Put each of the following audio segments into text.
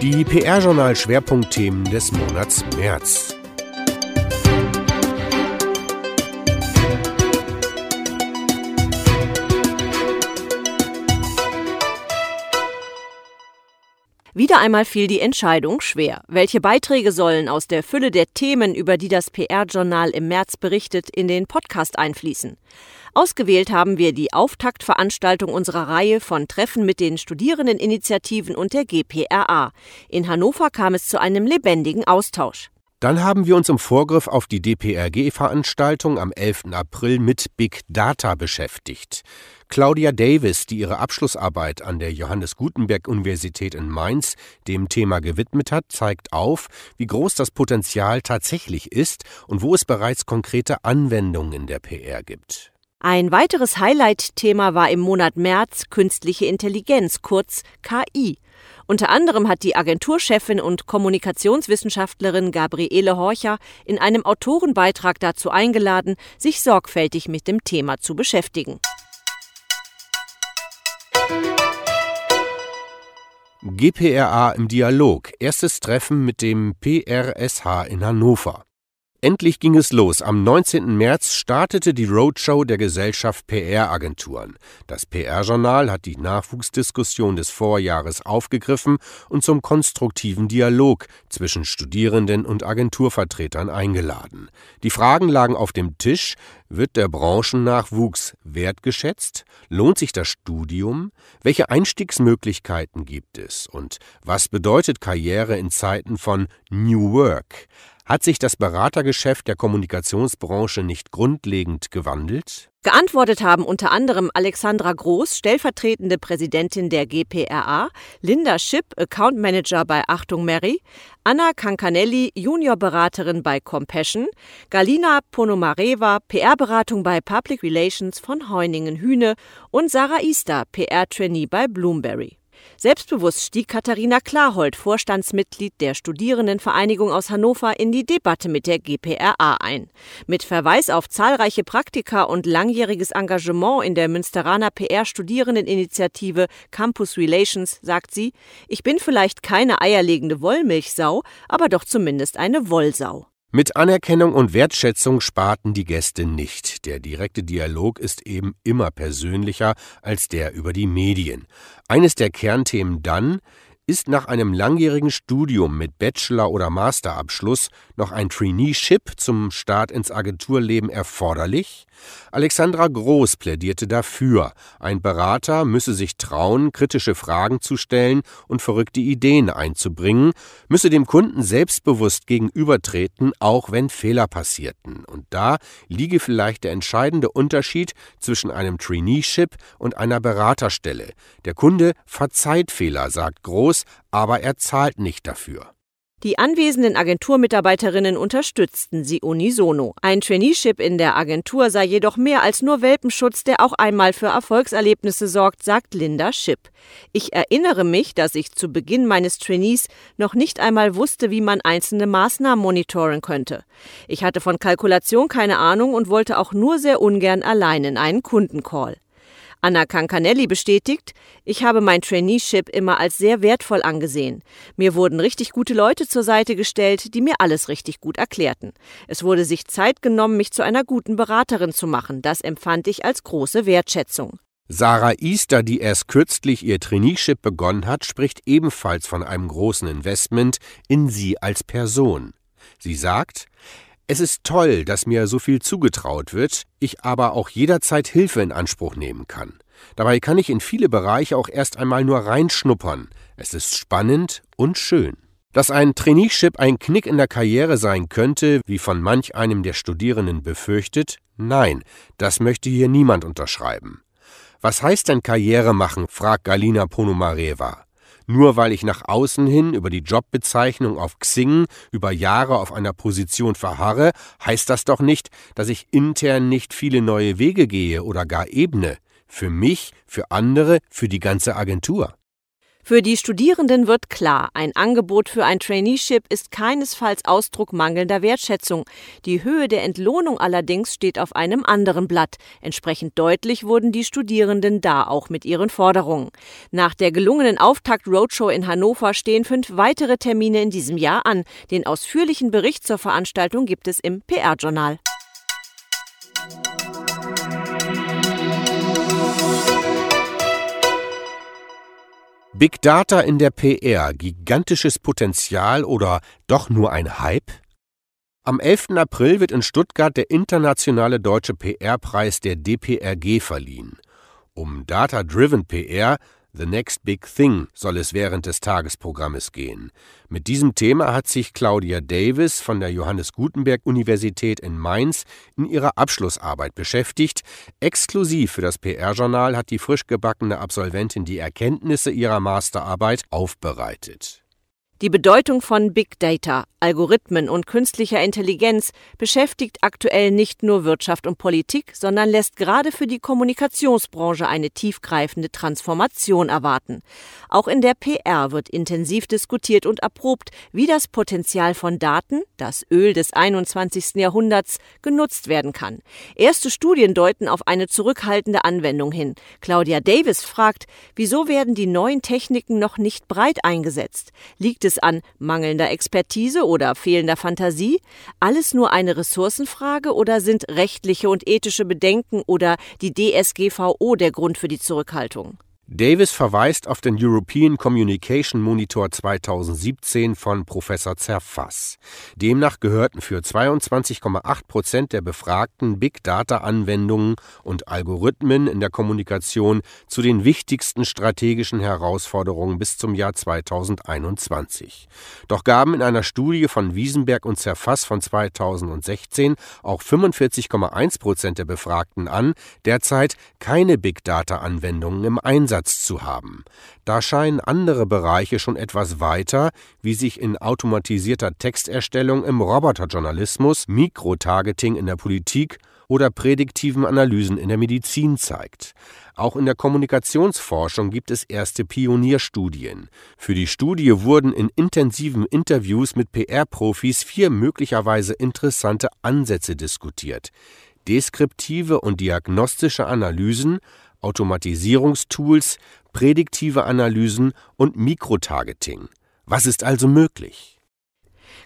Die PR-Journal-Schwerpunktthemen des Monats März. Wieder einmal fiel die Entscheidung schwer. Welche Beiträge sollen aus der Fülle der Themen, über die das PR-Journal im März berichtet, in den Podcast einfließen? Ausgewählt haben wir die Auftaktveranstaltung unserer Reihe von Treffen mit den Studierendeninitiativen und der GPRA. In Hannover kam es zu einem lebendigen Austausch. Dann haben wir uns im Vorgriff auf die DPRG-Veranstaltung am 11. April mit Big Data beschäftigt. Claudia Davis, die ihre Abschlussarbeit an der Johannes Gutenberg Universität in Mainz dem Thema gewidmet hat, zeigt auf, wie groß das Potenzial tatsächlich ist und wo es bereits konkrete Anwendungen in der PR gibt. Ein weiteres Highlight-Thema war im Monat März künstliche Intelligenz, kurz KI. Unter anderem hat die Agenturchefin und Kommunikationswissenschaftlerin Gabriele Horcher in einem Autorenbeitrag dazu eingeladen, sich sorgfältig mit dem Thema zu beschäftigen. GPRA im Dialog. Erstes Treffen mit dem PRSH in Hannover. Endlich ging es los. Am 19. März startete die Roadshow der Gesellschaft PR-Agenturen. Das PR-Journal hat die Nachwuchsdiskussion des Vorjahres aufgegriffen und zum konstruktiven Dialog zwischen Studierenden und Agenturvertretern eingeladen. Die Fragen lagen auf dem Tisch. Wird der Branchennachwuchs wertgeschätzt? Lohnt sich das Studium? Welche Einstiegsmöglichkeiten gibt es? Und was bedeutet Karriere in Zeiten von New Work? Hat sich das Beratergeschäft der Kommunikationsbranche nicht grundlegend gewandelt? Geantwortet haben unter anderem Alexandra Groß, stellvertretende Präsidentin der GPRA, Linda Schipp, Account Manager bei Achtung Mary, Anna Cancanelli, Juniorberaterin bei Compassion, Galina Ponomareva, PR-Beratung bei Public Relations von Heuningen Hühne und Sarah Easter, PR-Trainee bei Bloomberry. Selbstbewusst stieg Katharina Klarhold, Vorstandsmitglied der Studierendenvereinigung aus Hannover, in die Debatte mit der GPRA ein. Mit Verweis auf zahlreiche Praktika und langjähriges Engagement in der Münsteraner PR-Studierendeninitiative Campus Relations sagt sie, ich bin vielleicht keine eierlegende Wollmilchsau, aber doch zumindest eine Wollsau. Mit Anerkennung und Wertschätzung sparten die Gäste nicht. Der direkte Dialog ist eben immer persönlicher als der über die Medien. Eines der Kernthemen dann, ist nach einem langjährigen Studium mit Bachelor- oder Masterabschluss noch ein Traineeship zum Start ins Agenturleben erforderlich? Alexandra Groß plädierte dafür. Ein Berater müsse sich trauen, kritische Fragen zu stellen und verrückte Ideen einzubringen, müsse dem Kunden selbstbewusst gegenübertreten, auch wenn Fehler passierten. Und da liege vielleicht der entscheidende Unterschied zwischen einem Traineeship und einer Beraterstelle. Der Kunde verzeiht Fehler, sagt Groß, aus, aber er zahlt nicht dafür. Die anwesenden Agenturmitarbeiterinnen unterstützten sie unisono. Ein Traineeship in der Agentur sei jedoch mehr als nur Welpenschutz, der auch einmal für Erfolgserlebnisse sorgt, sagt Linda Schipp. Ich erinnere mich, dass ich zu Beginn meines Trainees noch nicht einmal wusste, wie man einzelne Maßnahmen monitoren könnte. Ich hatte von Kalkulation keine Ahnung und wollte auch nur sehr ungern allein in einen Kundencall. Anna Cancanelli bestätigt, ich habe mein Traineeship immer als sehr wertvoll angesehen. Mir wurden richtig gute Leute zur Seite gestellt, die mir alles richtig gut erklärten. Es wurde sich Zeit genommen, mich zu einer guten Beraterin zu machen. Das empfand ich als große Wertschätzung. Sarah Easter, die erst kürzlich ihr Traineeship begonnen hat, spricht ebenfalls von einem großen Investment in sie als Person. Sie sagt, es ist toll, dass mir so viel zugetraut wird, ich aber auch jederzeit Hilfe in Anspruch nehmen kann. Dabei kann ich in viele Bereiche auch erst einmal nur reinschnuppern. Es ist spannend und schön. Dass ein Traineeship ein Knick in der Karriere sein könnte, wie von manch einem der Studierenden befürchtet, nein, das möchte hier niemand unterschreiben. Was heißt denn Karriere machen? fragt Galina Ponomareva. Nur weil ich nach außen hin über die Jobbezeichnung auf Xing über Jahre auf einer Position verharre, heißt das doch nicht, dass ich intern nicht viele neue Wege gehe oder gar ebne. Für mich, für andere, für die ganze Agentur. Für die Studierenden wird klar, ein Angebot für ein Traineeship ist keinesfalls Ausdruck mangelnder Wertschätzung. Die Höhe der Entlohnung allerdings steht auf einem anderen Blatt. Entsprechend deutlich wurden die Studierenden da auch mit ihren Forderungen. Nach der gelungenen Auftakt-Roadshow in Hannover stehen fünf weitere Termine in diesem Jahr an. Den ausführlichen Bericht zur Veranstaltung gibt es im PR-Journal. Big Data in der PR, gigantisches Potenzial oder doch nur ein Hype? Am 11. April wird in Stuttgart der internationale deutsche PR-Preis der DPRG verliehen. Um Data-Driven PR The Next Big Thing soll es während des Tagesprogrammes gehen. Mit diesem Thema hat sich Claudia Davis von der Johannes Gutenberg Universität in Mainz in ihrer Abschlussarbeit beschäftigt. Exklusiv für das PR-Journal hat die frisch gebackene Absolventin die Erkenntnisse ihrer Masterarbeit aufbereitet. Die Bedeutung von Big Data, Algorithmen und künstlicher Intelligenz beschäftigt aktuell nicht nur Wirtschaft und Politik, sondern lässt gerade für die Kommunikationsbranche eine tiefgreifende Transformation erwarten. Auch in der PR wird intensiv diskutiert und erprobt, wie das Potenzial von Daten, das Öl des 21. Jahrhunderts, genutzt werden kann. Erste Studien deuten auf eine zurückhaltende Anwendung hin. Claudia Davis fragt, wieso werden die neuen Techniken noch nicht breit eingesetzt? Liegt es an mangelnder Expertise oder fehlender Fantasie? Alles nur eine Ressourcenfrage oder sind rechtliche und ethische Bedenken oder die DSGVO der Grund für die Zurückhaltung? Davis verweist auf den European Communication Monitor 2017 von Professor Zerfass. Demnach gehörten für 22,8 Prozent der Befragten Big Data-Anwendungen und Algorithmen in der Kommunikation zu den wichtigsten strategischen Herausforderungen bis zum Jahr 2021. Doch gaben in einer Studie von Wiesenberg und Zerfass von 2016 auch 45,1 Prozent der Befragten an, derzeit keine Big Data-Anwendungen im Einsatz Einsatz zu haben. Da scheinen andere Bereiche schon etwas weiter, wie sich in automatisierter Texterstellung im Roboterjournalismus, Mikrotargeting in der Politik oder prädiktiven Analysen in der Medizin zeigt. Auch in der Kommunikationsforschung gibt es erste Pionierstudien. Für die Studie wurden in intensiven Interviews mit PR-Profis vier möglicherweise interessante Ansätze diskutiert. Deskriptive und diagnostische Analysen, Automatisierungstools, prädiktive Analysen und Mikrotargeting. Was ist also möglich?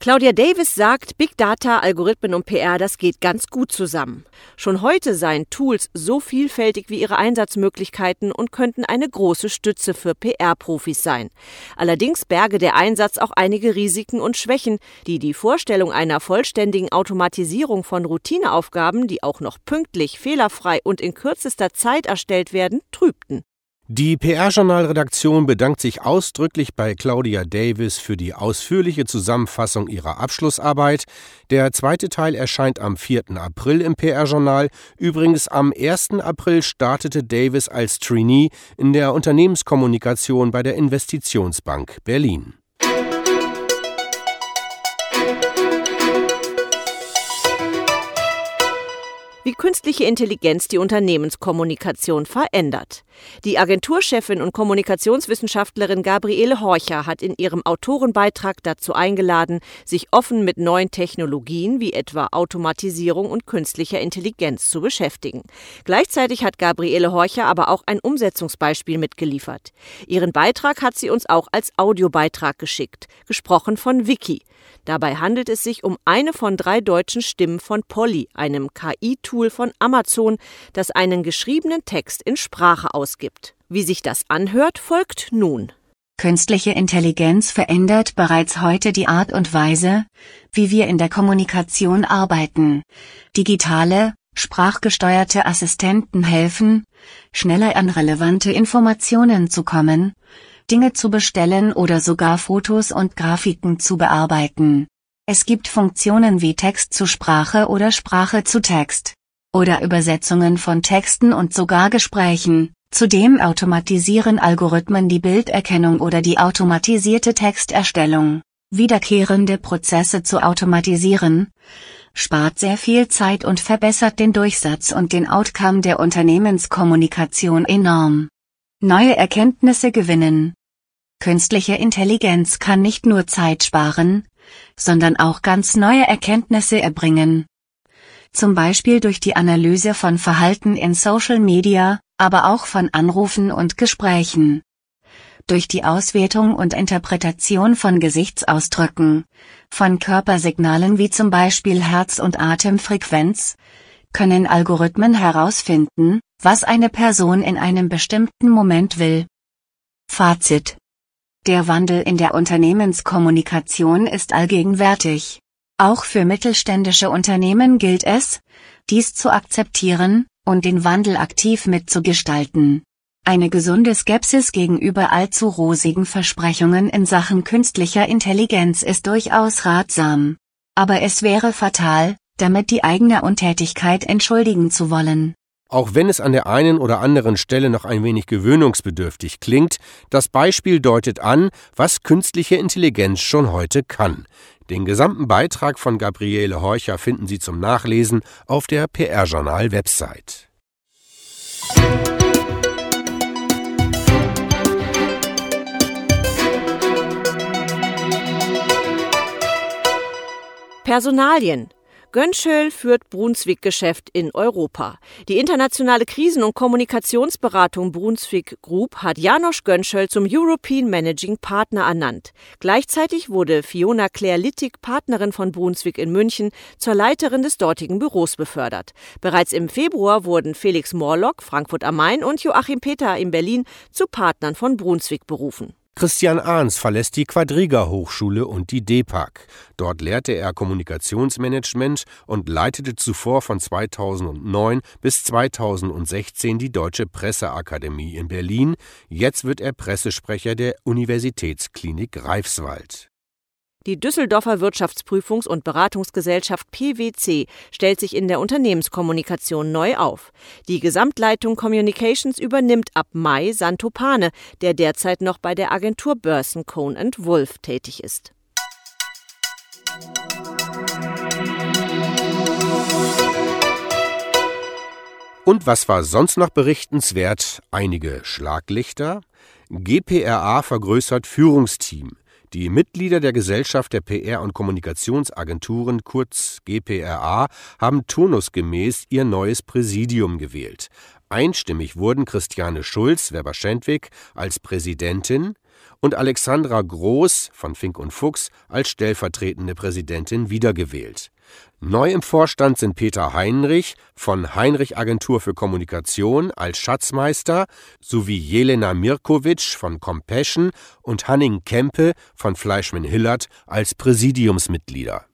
Claudia Davis sagt, Big Data, Algorithmen und PR, das geht ganz gut zusammen. Schon heute seien Tools so vielfältig wie ihre Einsatzmöglichkeiten und könnten eine große Stütze für PR-Profis sein. Allerdings berge der Einsatz auch einige Risiken und Schwächen, die die Vorstellung einer vollständigen Automatisierung von Routineaufgaben, die auch noch pünktlich, fehlerfrei und in kürzester Zeit erstellt werden, trübten. Die PR-Journal-Redaktion bedankt sich ausdrücklich bei Claudia Davis für die ausführliche Zusammenfassung ihrer Abschlussarbeit. Der zweite Teil erscheint am 4. April im PR-Journal. Übrigens am 1. April startete Davis als Trainee in der Unternehmenskommunikation bei der Investitionsbank Berlin. Wie künstliche Intelligenz die Unternehmenskommunikation verändert. Die Agenturchefin und Kommunikationswissenschaftlerin Gabriele Horcher hat in ihrem Autorenbeitrag dazu eingeladen, sich offen mit neuen Technologien wie etwa Automatisierung und künstlicher Intelligenz zu beschäftigen. Gleichzeitig hat Gabriele Horcher aber auch ein Umsetzungsbeispiel mitgeliefert. Ihren Beitrag hat sie uns auch als Audiobeitrag geschickt, gesprochen von Vicky. Dabei handelt es sich um eine von drei deutschen Stimmen von Polly, einem KI-Tool von Amazon, das einen geschriebenen Text in Sprache ausgibt. Wie sich das anhört, folgt nun. Künstliche Intelligenz verändert bereits heute die Art und Weise, wie wir in der Kommunikation arbeiten. Digitale, sprachgesteuerte Assistenten helfen, schneller an relevante Informationen zu kommen, Dinge zu bestellen oder sogar Fotos und Grafiken zu bearbeiten. Es gibt Funktionen wie Text zu Sprache oder Sprache zu Text. Oder Übersetzungen von Texten und sogar Gesprächen. Zudem automatisieren Algorithmen die Bilderkennung oder die automatisierte Texterstellung. Wiederkehrende Prozesse zu automatisieren, spart sehr viel Zeit und verbessert den Durchsatz und den Outcome der Unternehmenskommunikation enorm neue Erkenntnisse gewinnen. Künstliche Intelligenz kann nicht nur Zeit sparen, sondern auch ganz neue Erkenntnisse erbringen. Zum Beispiel durch die Analyse von Verhalten in Social Media, aber auch von Anrufen und Gesprächen. Durch die Auswertung und Interpretation von Gesichtsausdrücken, von Körpersignalen wie zum Beispiel Herz- und Atemfrequenz, können Algorithmen herausfinden, was eine Person in einem bestimmten Moment will. Fazit der Wandel in der Unternehmenskommunikation ist allgegenwärtig. Auch für mittelständische Unternehmen gilt es, dies zu akzeptieren und den Wandel aktiv mitzugestalten. Eine gesunde Skepsis gegenüber allzu rosigen Versprechungen in Sachen künstlicher Intelligenz ist durchaus ratsam. Aber es wäre fatal, damit die eigene Untätigkeit entschuldigen zu wollen. Auch wenn es an der einen oder anderen Stelle noch ein wenig gewöhnungsbedürftig klingt, das Beispiel deutet an, was künstliche Intelligenz schon heute kann. Den gesamten Beitrag von Gabriele Horcher finden Sie zum Nachlesen auf der PR-Journal-Website. Personalien Gönschel führt Brunswick-Geschäft in Europa. Die internationale Krisen- und Kommunikationsberatung Brunswick Group hat Janosch Gönschel zum European Managing Partner ernannt. Gleichzeitig wurde Fiona Claire Littig, Partnerin von Brunswick in München, zur Leiterin des dortigen Büros befördert. Bereits im Februar wurden Felix Morlock, Frankfurt am Main und Joachim Peter in Berlin zu Partnern von Brunswick berufen. Christian Ahns verlässt die Quadriga Hochschule und die DEPAG. Dort lehrte er Kommunikationsmanagement und leitete zuvor von 2009 bis 2016 die Deutsche Presseakademie in Berlin. Jetzt wird er Pressesprecher der Universitätsklinik Greifswald. Die Düsseldorfer Wirtschaftsprüfungs- und Beratungsgesellschaft PwC stellt sich in der Unternehmenskommunikation neu auf. Die Gesamtleitung Communications übernimmt ab Mai Santo Pane, der derzeit noch bei der Agentur Börsen Cohn Wolf tätig ist. Und was war sonst noch berichtenswert? Einige Schlaglichter. GPRA vergrößert Führungsteam. Die Mitglieder der Gesellschaft der PR und Kommunikationsagenturen kurz GPRA haben turnusgemäß ihr neues Präsidium gewählt. Einstimmig wurden Christiane Schulz Weber-Schendwick als Präsidentin und Alexandra Groß von Fink und Fuchs als stellvertretende Präsidentin wiedergewählt. Neu im Vorstand sind Peter Heinrich von Heinrich Agentur für Kommunikation als Schatzmeister sowie Jelena Mirkovic von Compassion und Hanning Kempe von Fleischmann Hillert als Präsidiumsmitglieder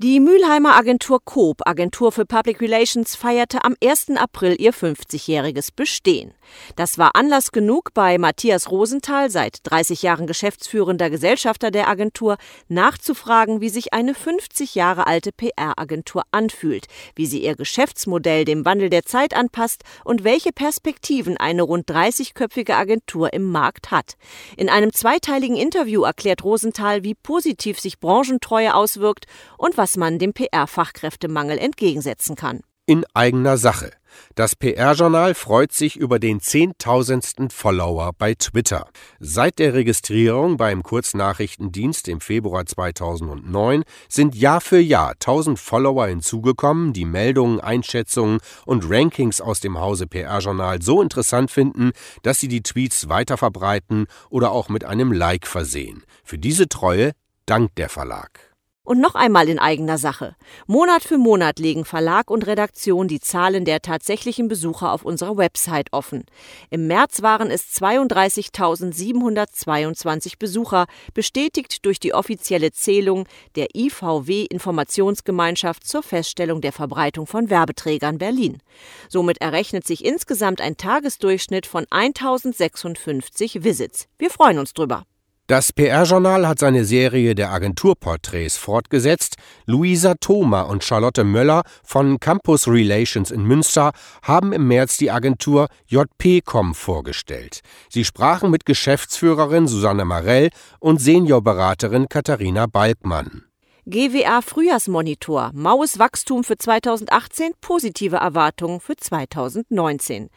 die Mülheimer Agentur Coop, Agentur für Public Relations, feierte am 1. April ihr 50-jähriges Bestehen. Das war Anlass genug, bei Matthias Rosenthal, seit 30 Jahren geschäftsführender Gesellschafter der Agentur, nachzufragen, wie sich eine 50 Jahre alte PR-Agentur anfühlt, wie sie ihr Geschäftsmodell dem Wandel der Zeit anpasst und welche Perspektiven eine rund 30-köpfige Agentur im Markt hat. In einem zweiteiligen Interview erklärt Rosenthal, wie positiv sich Branchentreue auswirkt und was was man dem PR-Fachkräftemangel entgegensetzen kann. In eigener Sache. Das PR-Journal freut sich über den zehntausendsten Follower bei Twitter. Seit der Registrierung beim Kurznachrichtendienst im Februar 2009 sind Jahr für Jahr 1000 Follower hinzugekommen, die Meldungen, Einschätzungen und Rankings aus dem Hause PR-Journal so interessant finden, dass sie die Tweets weiterverbreiten oder auch mit einem Like versehen. Für diese Treue dankt der Verlag. Und noch einmal in eigener Sache. Monat für Monat legen Verlag und Redaktion die Zahlen der tatsächlichen Besucher auf unserer Website offen. Im März waren es 32.722 Besucher, bestätigt durch die offizielle Zählung der IVW Informationsgemeinschaft zur Feststellung der Verbreitung von Werbeträgern Berlin. Somit errechnet sich insgesamt ein Tagesdurchschnitt von 1056 Visits. Wir freuen uns drüber. Das PR-Journal hat seine Serie der Agenturporträts fortgesetzt. Luisa Thoma und Charlotte Möller von Campus Relations in Münster haben im März die Agentur JPCom vorgestellt. Sie sprachen mit Geschäftsführerin Susanne Marell und Seniorberaterin Katharina Balkmann. GWA Frühjahrsmonitor, maues Wachstum für 2018, positive Erwartungen für 2019.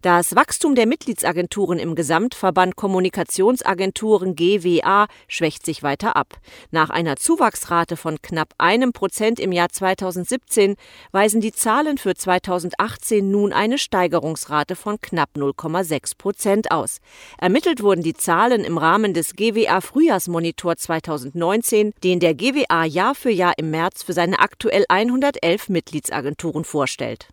Das Wachstum der Mitgliedsagenturen im Gesamtverband Kommunikationsagenturen GWA schwächt sich weiter ab. Nach einer Zuwachsrate von knapp einem Prozent im Jahr 2017 weisen die Zahlen für 2018 nun eine Steigerungsrate von knapp 0,6 Prozent aus. Ermittelt wurden die Zahlen im Rahmen des GWA Frühjahrsmonitor 2019, den der GWA Jahr für Jahr im März für seine aktuell 111 Mitgliedsagenturen vorstellt.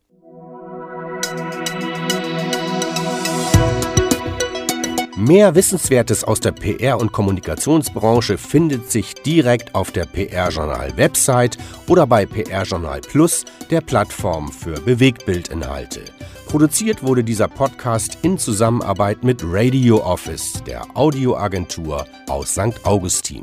Mehr Wissenswertes aus der PR- und Kommunikationsbranche findet sich direkt auf der PR-Journal-Website oder bei PR-Journal Plus, der Plattform für Bewegtbildinhalte. Produziert wurde dieser Podcast in Zusammenarbeit mit Radio Office, der Audioagentur aus St. Augustin.